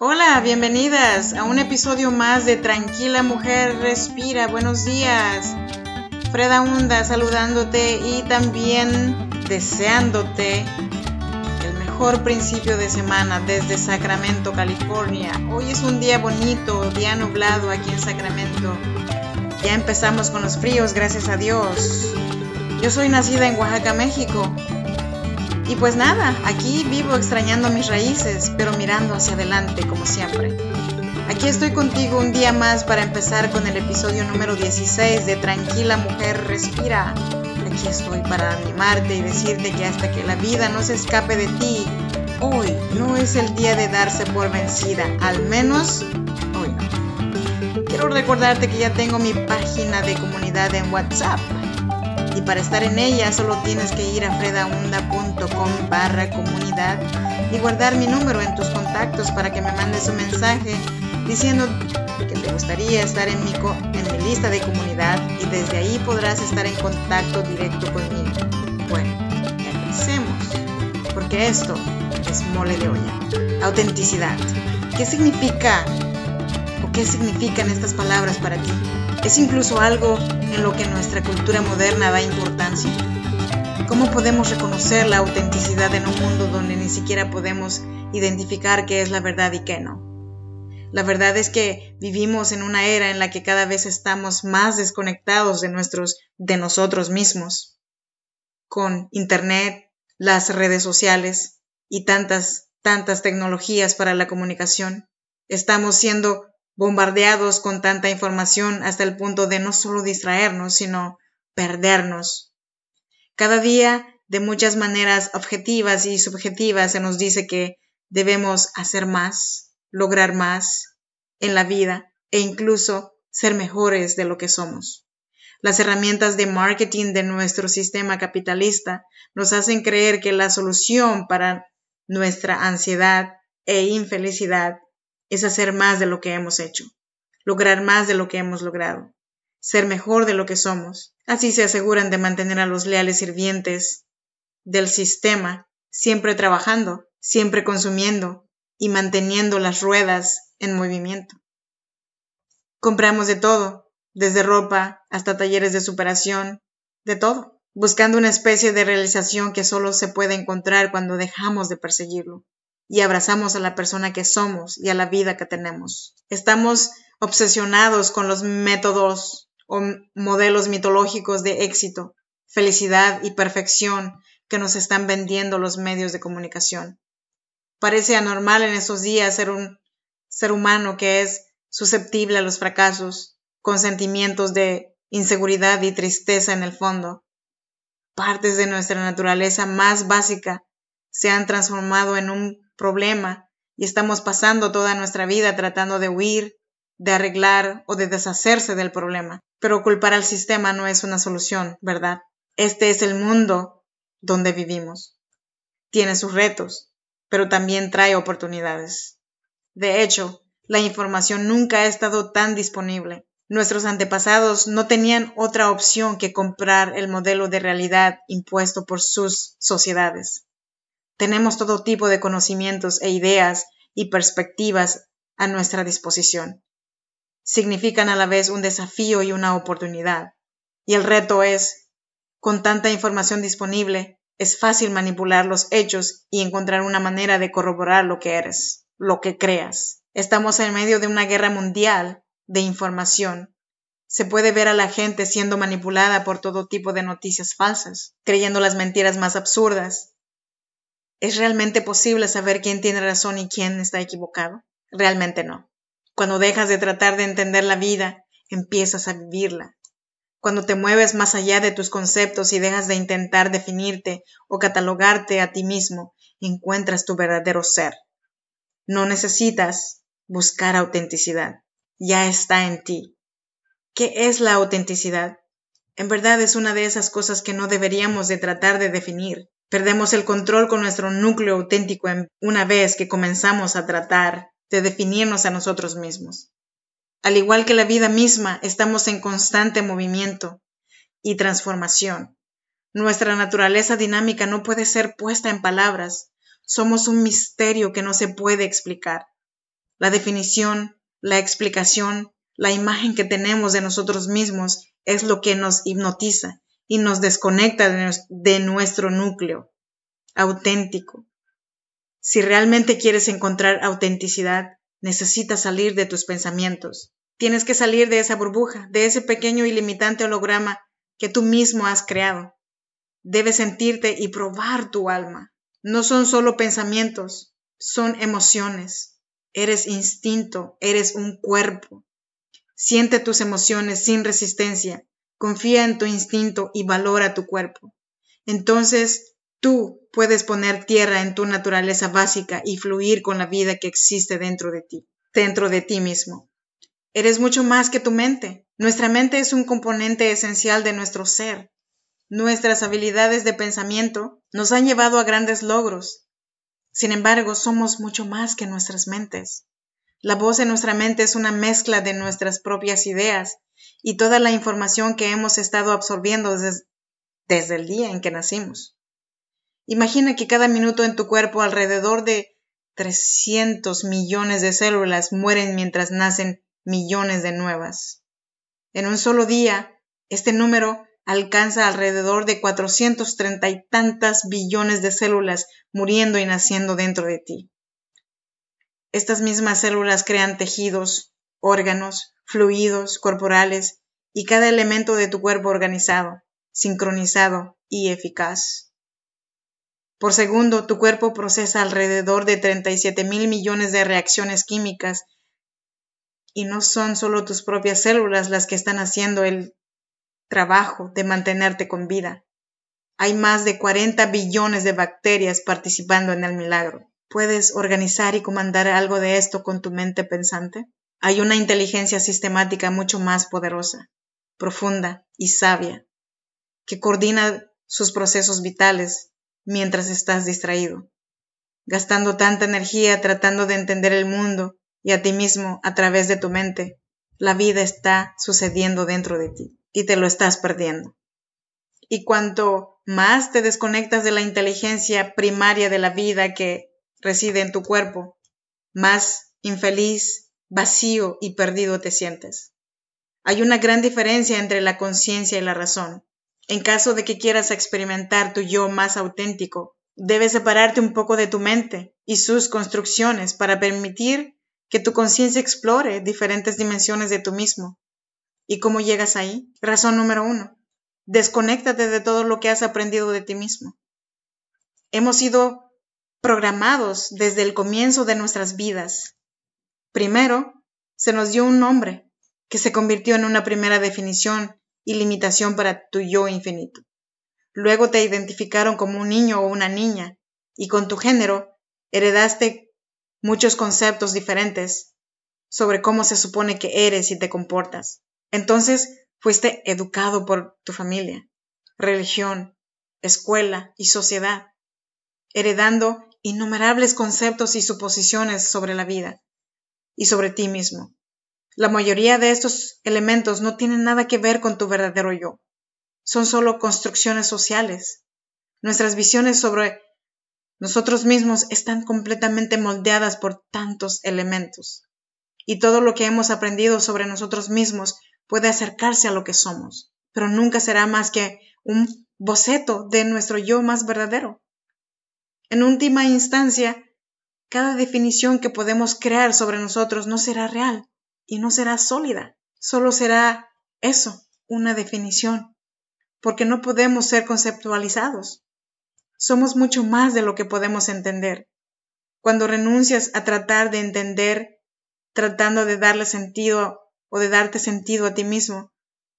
Hola, bienvenidas a un episodio más de Tranquila Mujer Respira. Buenos días. Freda Hunda saludándote y también deseándote el mejor principio de semana desde Sacramento, California. Hoy es un día bonito, día nublado aquí en Sacramento. Ya empezamos con los fríos, gracias a Dios. Yo soy nacida en Oaxaca, México, y pues nada, aquí vivo extrañando mis raíces, pero mirando hacia adelante como siempre. Aquí estoy contigo un día más para empezar con el episodio número 16 de Tranquila Mujer Respira. Aquí estoy para animarte y decirte que hasta que la vida no se escape de ti, hoy no es el día de darse por vencida, al menos hoy no. Quiero recordarte que ya tengo mi página de comunidad en WhatsApp y para estar en ella solo tienes que ir a fredaunda.com barra comunidad y guardar mi número en tus contactos para que me mandes un mensaje diciendo que te gustaría estar en mi, en mi lista de comunidad y desde ahí podrás estar en contacto directo conmigo. Bueno, empecemos, porque esto es mole de olla. Autenticidad. ¿Qué significa o qué significan estas palabras para ti? ¿Es incluso algo en lo que nuestra cultura moderna da importancia? ¿Cómo podemos reconocer la autenticidad en un mundo donde ni siquiera podemos identificar qué es la verdad y qué no? La verdad es que vivimos en una era en la que cada vez estamos más desconectados de nuestros de nosotros mismos. Con internet, las redes sociales y tantas tantas tecnologías para la comunicación, estamos siendo bombardeados con tanta información hasta el punto de no solo distraernos, sino perdernos. Cada día, de muchas maneras objetivas y subjetivas, se nos dice que debemos hacer más, lograr más en la vida e incluso ser mejores de lo que somos. Las herramientas de marketing de nuestro sistema capitalista nos hacen creer que la solución para nuestra ansiedad e infelicidad es hacer más de lo que hemos hecho, lograr más de lo que hemos logrado, ser mejor de lo que somos. Así se aseguran de mantener a los leales sirvientes del sistema siempre trabajando, siempre consumiendo y manteniendo las ruedas en movimiento. Compramos de todo, desde ropa hasta talleres de superación, de todo, buscando una especie de realización que solo se puede encontrar cuando dejamos de perseguirlo y abrazamos a la persona que somos y a la vida que tenemos. Estamos obsesionados con los métodos o modelos mitológicos de éxito, felicidad y perfección que nos están vendiendo los medios de comunicación. Parece anormal en esos días ser un ser humano que es susceptible a los fracasos, con sentimientos de inseguridad y tristeza en el fondo. Partes de nuestra naturaleza más básica se han transformado en un problema y estamos pasando toda nuestra vida tratando de huir, de arreglar o de deshacerse del problema. Pero culpar al sistema no es una solución, ¿verdad? Este es el mundo donde vivimos. Tiene sus retos, pero también trae oportunidades. De hecho, la información nunca ha estado tan disponible. Nuestros antepasados no tenían otra opción que comprar el modelo de realidad impuesto por sus sociedades. Tenemos todo tipo de conocimientos e ideas y perspectivas a nuestra disposición. Significan a la vez un desafío y una oportunidad. Y el reto es, con tanta información disponible, es fácil manipular los hechos y encontrar una manera de corroborar lo que eres, lo que creas. Estamos en medio de una guerra mundial de información. Se puede ver a la gente siendo manipulada por todo tipo de noticias falsas, creyendo las mentiras más absurdas, ¿Es realmente posible saber quién tiene razón y quién está equivocado? Realmente no. Cuando dejas de tratar de entender la vida, empiezas a vivirla. Cuando te mueves más allá de tus conceptos y dejas de intentar definirte o catalogarte a ti mismo, encuentras tu verdadero ser. No necesitas buscar autenticidad. Ya está en ti. ¿Qué es la autenticidad? En verdad es una de esas cosas que no deberíamos de tratar de definir. Perdemos el control con nuestro núcleo auténtico una vez que comenzamos a tratar de definirnos a nosotros mismos. Al igual que la vida misma, estamos en constante movimiento y transformación. Nuestra naturaleza dinámica no puede ser puesta en palabras. Somos un misterio que no se puede explicar. La definición, la explicación, la imagen que tenemos de nosotros mismos es lo que nos hipnotiza y nos desconecta de nuestro núcleo auténtico. Si realmente quieres encontrar autenticidad, necesitas salir de tus pensamientos. Tienes que salir de esa burbuja, de ese pequeño y limitante holograma que tú mismo has creado. Debes sentirte y probar tu alma. No son solo pensamientos, son emociones. Eres instinto, eres un cuerpo. Siente tus emociones sin resistencia, confía en tu instinto y valora tu cuerpo. Entonces tú puedes poner tierra en tu naturaleza básica y fluir con la vida que existe dentro de ti, dentro de ti mismo. Eres mucho más que tu mente. Nuestra mente es un componente esencial de nuestro ser. Nuestras habilidades de pensamiento nos han llevado a grandes logros. Sin embargo, somos mucho más que nuestras mentes. La voz en nuestra mente es una mezcla de nuestras propias ideas y toda la información que hemos estado absorbiendo desde, el día en que nacimos. Imagina que cada minuto en tu cuerpo alrededor de 300 millones de células mueren mientras nacen millones de nuevas. En un solo día, este número alcanza alrededor de 430 y tantas billones de células muriendo y naciendo dentro de ti. Estas mismas células crean tejidos, órganos, fluidos corporales y cada elemento de tu cuerpo organizado, sincronizado y eficaz. Por segundo, tu cuerpo procesa alrededor de 37 mil millones de reacciones químicas y no son solo tus propias células las que están haciendo el trabajo de mantenerte con vida. Hay más de 40 billones de bacterias participando en el milagro. ¿Puedes organizar y comandar algo de esto con tu mente pensante? Hay una inteligencia sistemática mucho más poderosa, profunda y sabia, que coordina sus procesos vitales mientras estás distraído, gastando tanta energía tratando de entender el mundo y a ti mismo a través de tu mente. La vida está sucediendo dentro de ti y te lo estás perdiendo. Y cuanto más te desconectas de la inteligencia primaria de la vida que reside en tu cuerpo, más infeliz, vacío y perdido te sientes. Hay una gran diferencia entre la conciencia y la razón. En caso de que quieras experimentar tu yo más auténtico, debes separarte un poco de tu mente y sus construcciones para permitir que tu conciencia explore diferentes dimensiones de tú mismo. ¿Y cómo llegas ahí? Razón número uno. Desconéctate de todo lo que has aprendido de ti mismo. Hemos sido programados desde el comienzo de nuestras vidas. Primero, se nos dio un nombre que se convirtió en una primera definición y limitación para tu yo infinito. Luego te identificaron como un niño o una niña y con tu género heredaste muchos conceptos diferentes sobre cómo se supone que eres y te comportas. Entonces fuiste educado por tu familia, religión, escuela y sociedad, heredando innumerables conceptos y suposiciones sobre la vida y sobre ti mismo. La mayoría de estos elementos no tienen nada que ver con tu verdadero yo. Son solo construcciones sociales. Nuestras visiones sobre nosotros mismos están completamente moldeadas por tantos elementos. Y todo lo que hemos aprendido sobre nosotros mismos puede acercarse a lo que somos, pero nunca será más que un boceto de nuestro yo más verdadero. En última instancia, cada definición que podemos crear sobre nosotros no será real y no será sólida, solo será eso, una definición, porque no podemos ser conceptualizados. Somos mucho más de lo que podemos entender. Cuando renuncias a tratar de entender, tratando de darle sentido o de darte sentido a ti mismo,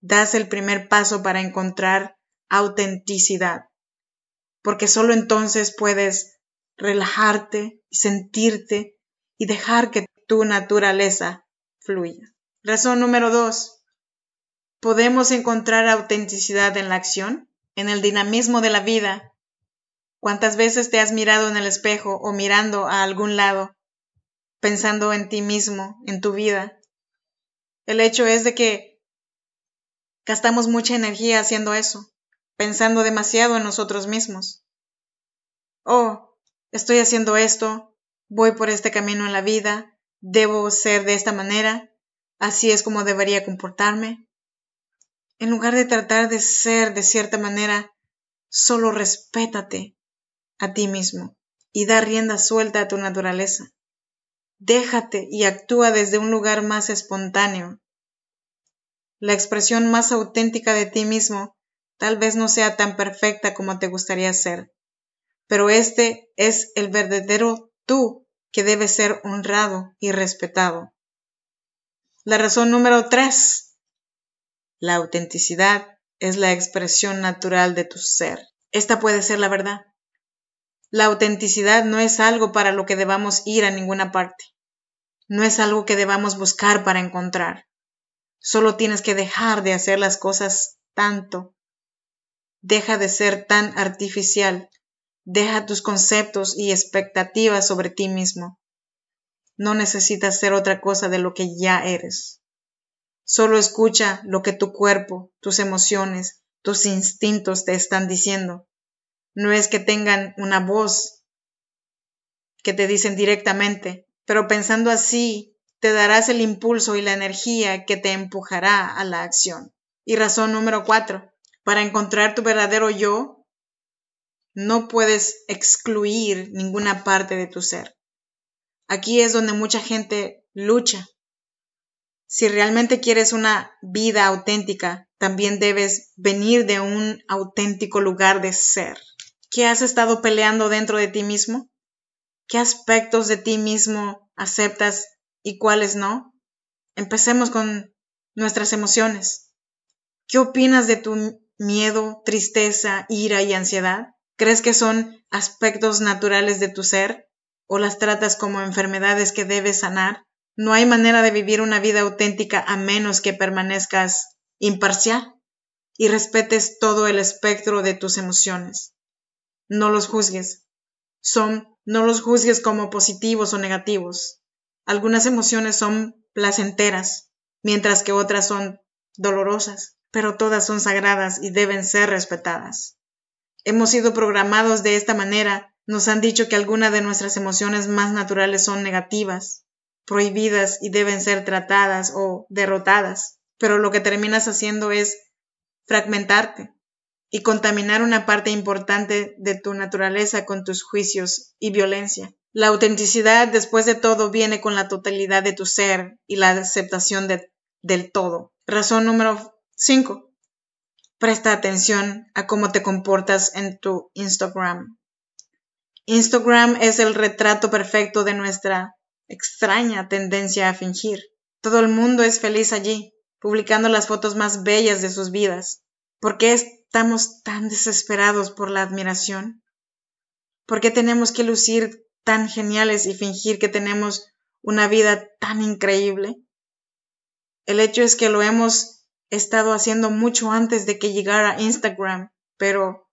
das el primer paso para encontrar autenticidad. Porque solo entonces puedes relajarte y sentirte y dejar que tu naturaleza fluya. Razón número dos. ¿Podemos encontrar autenticidad en la acción, en el dinamismo de la vida, ¿Cuántas veces te has mirado en el espejo o mirando a algún lado, pensando en ti mismo, en tu vida? El hecho es de que gastamos mucha energía haciendo eso, pensando demasiado en nosotros mismos. Oh, estoy haciendo esto, voy por este camino en la vida, debo ser de esta manera, así es como debería comportarme. En lugar de tratar de ser de cierta manera, solo respétate a ti mismo y da rienda suelta a tu naturaleza. Déjate y actúa desde un lugar más espontáneo. La expresión más auténtica de ti mismo tal vez no sea tan perfecta como te gustaría ser, pero este es el verdadero tú que debe ser honrado y respetado. La razón número tres. La autenticidad es la expresión natural de tu ser. Esta puede ser la verdad. La autenticidad no es algo para lo que debamos ir a ninguna parte. No es algo que debamos buscar para encontrar. Solo tienes que dejar de hacer las cosas tanto. Deja de ser tan artificial. Deja tus conceptos y expectativas sobre ti mismo. No necesitas ser otra cosa de lo que ya eres. Solo escucha lo que tu cuerpo, tus emociones, tus instintos te están diciendo no es que tengan una voz que te dicen directamente, pero pensando así, te darás el impulso y la energía que te empujará a la acción. Y razón número cuatro, para encontrar tu verdadero yo, no puedes excluir ninguna parte de tu ser. Aquí es donde mucha gente lucha. Si realmente quieres una vida auténtica, también debes venir de un auténtico lugar de ser. ¿Qué has estado peleando dentro de ti mismo? ¿Qué aspectos de ti mismo aceptas y cuáles no? Empecemos con nuestras emociones. ¿Qué opinas de tu miedo, tristeza, ira y ansiedad? ¿Crees que son aspectos naturales de tu ser o las tratas como enfermedades que debes sanar? No hay manera de vivir una vida auténtica a menos que permanezcas imparcial y respetes todo el espectro de tus emociones no los juzgues. Son, no los juzgues como positivos o negativos. Algunas emociones son placenteras, mientras que otras son dolorosas, pero todas son sagradas y deben ser respetadas. Hemos sido programados de esta manera, nos han dicho que algunas de nuestras emociones más naturales son negativas, prohibidas y deben ser tratadas o derrotadas, pero lo que terminas haciendo es fragmentarte, y contaminar una parte importante de tu naturaleza con tus juicios y violencia. La autenticidad, después de todo, viene con la totalidad de tu ser y la aceptación del todo. Razón número 5. Presta atención a cómo te comportas en tu Instagram. Instagram es el retrato perfecto de nuestra extraña tendencia a fingir. Todo el mundo es feliz allí, publicando las fotos más bellas de sus vidas. ¿Por qué estamos tan desesperados por la admiración? ¿Por qué tenemos que lucir tan geniales y fingir que tenemos una vida tan increíble? El hecho es que lo hemos estado haciendo mucho antes de que llegara Instagram, pero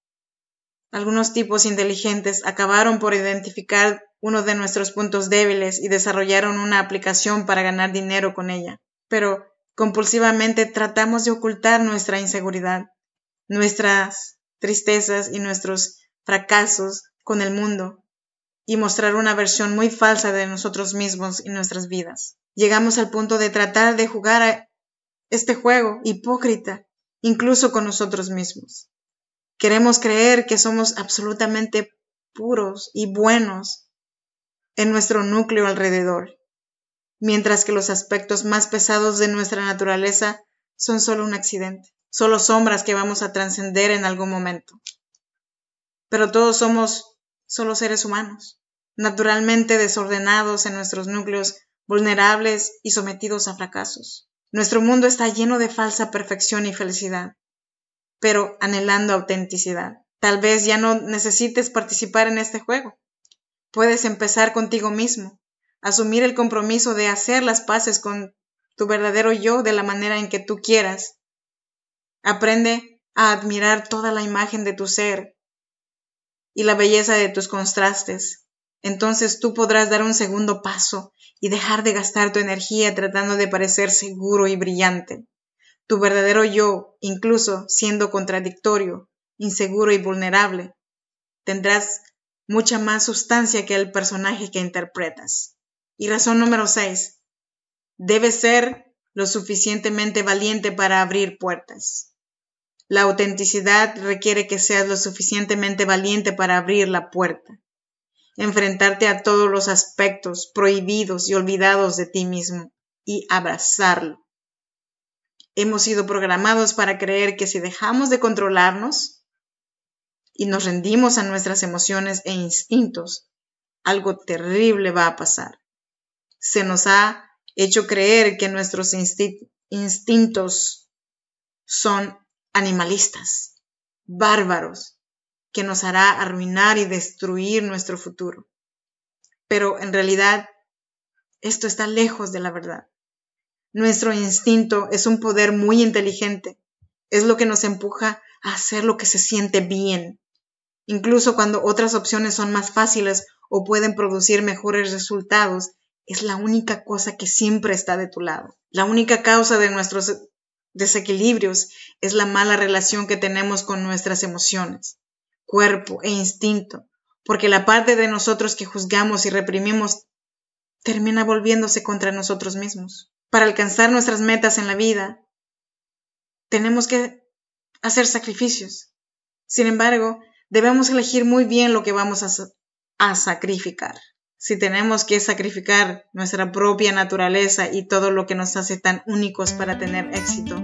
algunos tipos inteligentes acabaron por identificar uno de nuestros puntos débiles y desarrollaron una aplicación para ganar dinero con ella. Pero compulsivamente tratamos de ocultar nuestra inseguridad nuestras tristezas y nuestros fracasos con el mundo y mostrar una versión muy falsa de nosotros mismos y nuestras vidas. Llegamos al punto de tratar de jugar este juego hipócrita, incluso con nosotros mismos. Queremos creer que somos absolutamente puros y buenos en nuestro núcleo alrededor, mientras que los aspectos más pesados de nuestra naturaleza son solo un accidente solo sombras que vamos a trascender en algún momento. Pero todos somos solo seres humanos, naturalmente desordenados en nuestros núcleos, vulnerables y sometidos a fracasos. Nuestro mundo está lleno de falsa perfección y felicidad, pero anhelando autenticidad. Tal vez ya no necesites participar en este juego. Puedes empezar contigo mismo, asumir el compromiso de hacer las paces con tu verdadero yo de la manera en que tú quieras Aprende a admirar toda la imagen de tu ser y la belleza de tus contrastes. Entonces tú podrás dar un segundo paso y dejar de gastar tu energía tratando de parecer seguro y brillante. Tu verdadero yo, incluso siendo contradictorio, inseguro y vulnerable, tendrás mucha más sustancia que el personaje que interpretas. Y razón número 6. Debes ser lo suficientemente valiente para abrir puertas. La autenticidad requiere que seas lo suficientemente valiente para abrir la puerta, enfrentarte a todos los aspectos prohibidos y olvidados de ti mismo y abrazarlo. Hemos sido programados para creer que si dejamos de controlarnos y nos rendimos a nuestras emociones e instintos, algo terrible va a pasar. Se nos ha hecho creer que nuestros instintos son animalistas, bárbaros, que nos hará arruinar y destruir nuestro futuro. Pero en realidad, esto está lejos de la verdad. Nuestro instinto es un poder muy inteligente. Es lo que nos empuja a hacer lo que se siente bien, incluso cuando otras opciones son más fáciles o pueden producir mejores resultados. Es la única cosa que siempre está de tu lado. La única causa de nuestros desequilibrios es la mala relación que tenemos con nuestras emociones, cuerpo e instinto, porque la parte de nosotros que juzgamos y reprimimos termina volviéndose contra nosotros mismos para alcanzar nuestras metas en la vida, tenemos que hacer sacrificios. Sin embargo, debemos elegir muy bien lo que vamos a, sacrificar. Si tenemos que sacrificar nuestra propia naturaleza y todo lo que nos hace tan únicos para tener éxito,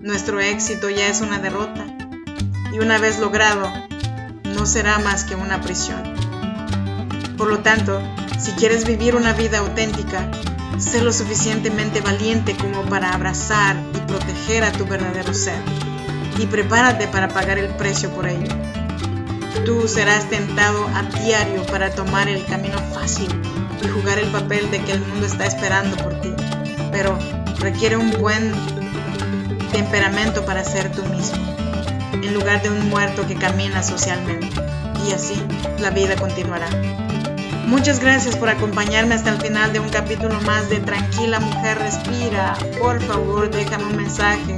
nuestro éxito ya es una derrota. Y una vez logrado, no será más que una prisión. Por lo tanto, si quieres vivir una vida auténtica, Sé lo suficientemente valiente como para abrazar y proteger a tu verdadero ser. Y prepárate para pagar el precio por ello. Tú serás tentado a diario para tomar el camino fácil y jugar el papel de que el mundo está esperando por ti. Pero requiere un buen temperamento para ser tú mismo, en lugar de un muerto que camina socialmente. Y así la vida continuará. Muchas gracias por acompañarme hasta el final de un capítulo más de Tranquila Mujer Respira. Por favor, déjame un mensaje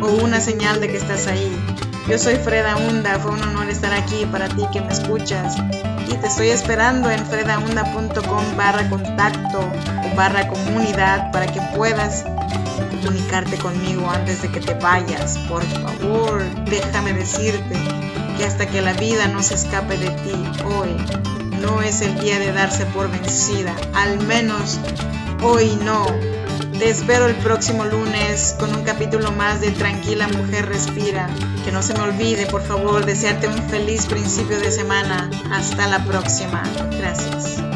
o una señal de que estás ahí. Yo soy Freda Hunda, fue un honor estar aquí para ti que me escuchas. Y te estoy esperando en fredahunda.com barra contacto o barra comunidad para que puedas comunicarte conmigo antes de que te vayas. Por favor, déjame decirte que hasta que la vida no se escape de ti hoy, no es el día de darse por vencida, al menos hoy no. Te espero el próximo lunes con un capítulo más de Tranquila Mujer Respira. Que no se me olvide, por favor, desearte un feliz principio de semana. Hasta la próxima. Gracias.